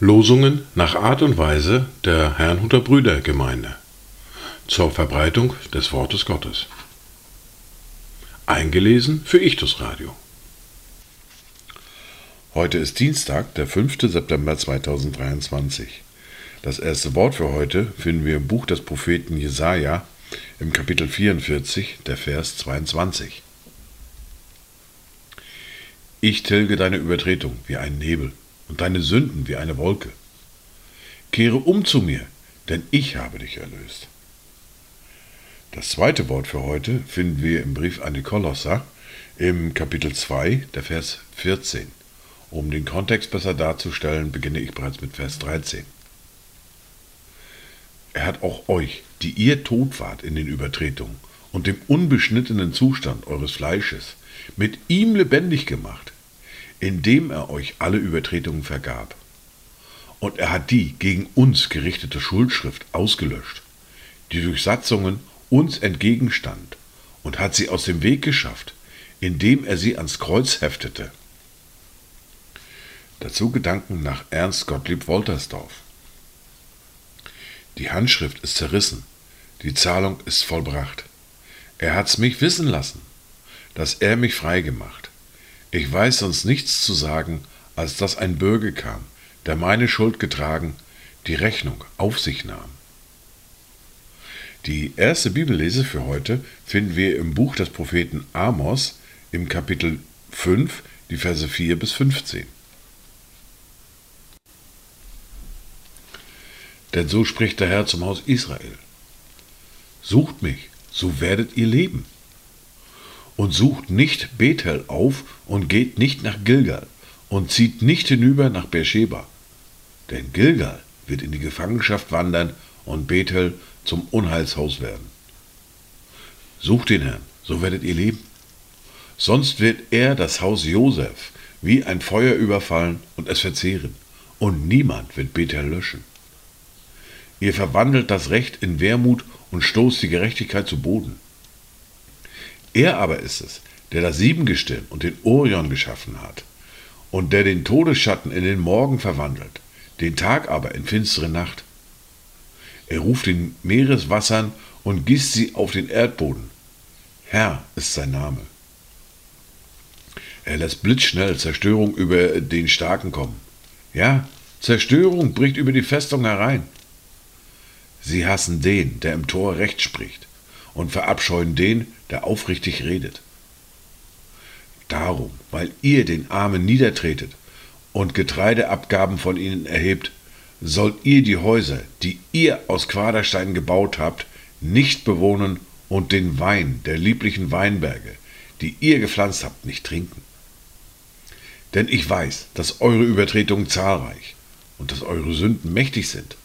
Losungen nach Art und Weise der Herrnhuter Brüdergemeinde zur Verbreitung des Wortes Gottes. Eingelesen für Ichtus Radio. Heute ist Dienstag, der 5. September 2023. Das erste Wort für heute finden wir im Buch des Propheten Jesaja im Kapitel 44, der Vers 22. Ich tilge deine Übertretung wie ein Nebel und deine Sünden wie eine Wolke. Kehre um zu mir, denn ich habe dich erlöst. Das zweite Wort für heute finden wir im Brief an die Kolosser im Kapitel 2, der Vers 14. Um den Kontext besser darzustellen, beginne ich bereits mit Vers 13. Er hat auch euch, die ihr tot wart in den Übertretungen und dem unbeschnittenen Zustand eures Fleisches, mit ihm lebendig gemacht indem er euch alle Übertretungen vergab. Und er hat die gegen uns gerichtete Schuldschrift ausgelöscht, die durch Satzungen uns entgegenstand, und hat sie aus dem Weg geschafft, indem er sie ans Kreuz heftete. Dazu Gedanken nach Ernst Gottlieb Woltersdorf. Die Handschrift ist zerrissen, die Zahlung ist vollbracht. Er hat's mich wissen lassen, dass er mich frei gemacht. Ich weiß sonst nichts zu sagen, als dass ein Bürger kam, der meine Schuld getragen, die Rechnung auf sich nahm. Die erste Bibellese für heute finden wir im Buch des Propheten Amos im Kapitel 5, die Verse 4 bis 15. Denn so spricht der Herr zum Haus Israel. Sucht mich, so werdet ihr leben und sucht nicht Bethel auf und geht nicht nach Gilgal und zieht nicht hinüber nach Beersheba. Denn Gilgal wird in die Gefangenschaft wandern und Bethel zum Unheilshaus werden. Sucht den Herrn, so werdet ihr leben. Sonst wird er das Haus Josef wie ein Feuer überfallen und es verzehren, und niemand wird Bethel löschen. Ihr verwandelt das Recht in Wermut und stoßt die Gerechtigkeit zu Boden. Er aber ist es, der das Siebengestirn und den Orion geschaffen hat und der den Todesschatten in den Morgen verwandelt, den Tag aber in finstere Nacht. Er ruft den Meereswassern und gießt sie auf den Erdboden. Herr ist sein Name. Er lässt blitzschnell Zerstörung über den Starken kommen. Ja, Zerstörung bricht über die Festung herein. Sie hassen den, der im Tor Recht spricht und verabscheuen den, der aufrichtig redet. Darum, weil ihr den Armen niedertretet und Getreideabgaben von ihnen erhebt, sollt ihr die Häuser, die ihr aus Quadersteinen gebaut habt, nicht bewohnen und den Wein der lieblichen Weinberge, die ihr gepflanzt habt, nicht trinken. Denn ich weiß, dass eure Übertretungen zahlreich und dass eure Sünden mächtig sind,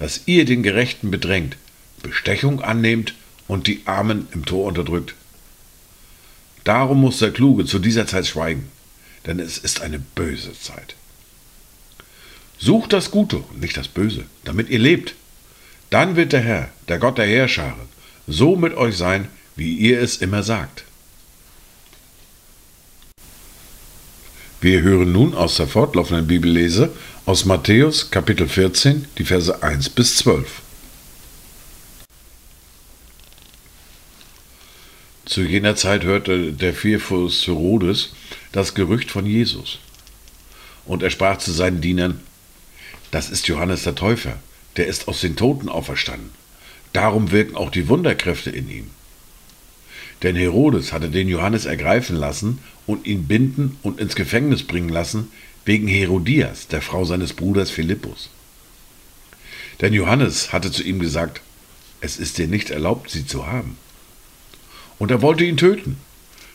dass ihr den Gerechten bedrängt, Bestechung annehmt und die Armen im Tor unterdrückt. Darum muss der Kluge zu dieser Zeit schweigen, denn es ist eine böse Zeit. Sucht das Gute und nicht das Böse, damit ihr lebt. Dann wird der Herr, der Gott der Heerscharen, so mit euch sein, wie ihr es immer sagt. Wir hören nun aus der fortlaufenden Bibellese aus Matthäus Kapitel 14, die Verse 1 bis 12. Zu jener Zeit hörte der Vierfuß Herodes das Gerücht von Jesus. Und er sprach zu seinen Dienern, das ist Johannes der Täufer, der ist aus den Toten auferstanden. Darum wirken auch die Wunderkräfte in ihm. Denn Herodes hatte den Johannes ergreifen lassen und ihn binden und ins Gefängnis bringen lassen, wegen Herodias, der Frau seines Bruders Philippus. Denn Johannes hatte zu ihm gesagt, es ist dir nicht erlaubt, sie zu haben und er wollte ihn töten,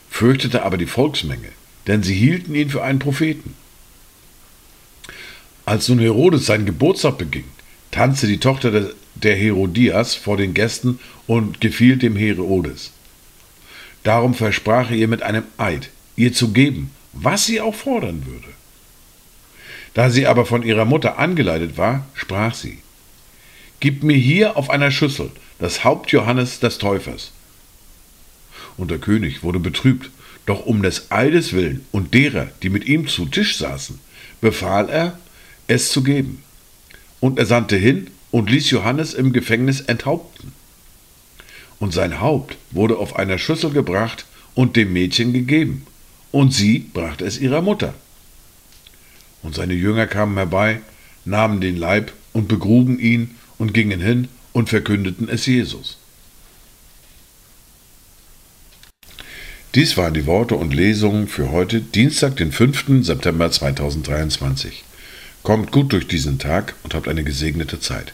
fürchtete aber die Volksmenge, denn sie hielten ihn für einen Propheten. Als nun Herodes seinen Geburtstag beging, tanzte die Tochter der Herodias vor den Gästen und gefiel dem Herodes. Darum versprach er ihr mit einem Eid, ihr zu geben, was sie auch fordern würde. Da sie aber von ihrer Mutter angeleitet war, sprach sie, Gib mir hier auf einer Schüssel das Haupt Johannes des Täufers und der König wurde betrübt. Doch um des Eides willen und derer, die mit ihm zu Tisch saßen, befahl er, es zu geben. Und er sandte hin und ließ Johannes im Gefängnis enthaupten. Und sein Haupt wurde auf einer Schüssel gebracht und dem Mädchen gegeben, und sie brachte es ihrer Mutter. Und seine Jünger kamen herbei, nahmen den Leib und begruben ihn und gingen hin und verkündeten es Jesus. Dies waren die Worte und Lesungen für heute, Dienstag, den 5. September 2023. Kommt gut durch diesen Tag und habt eine gesegnete Zeit.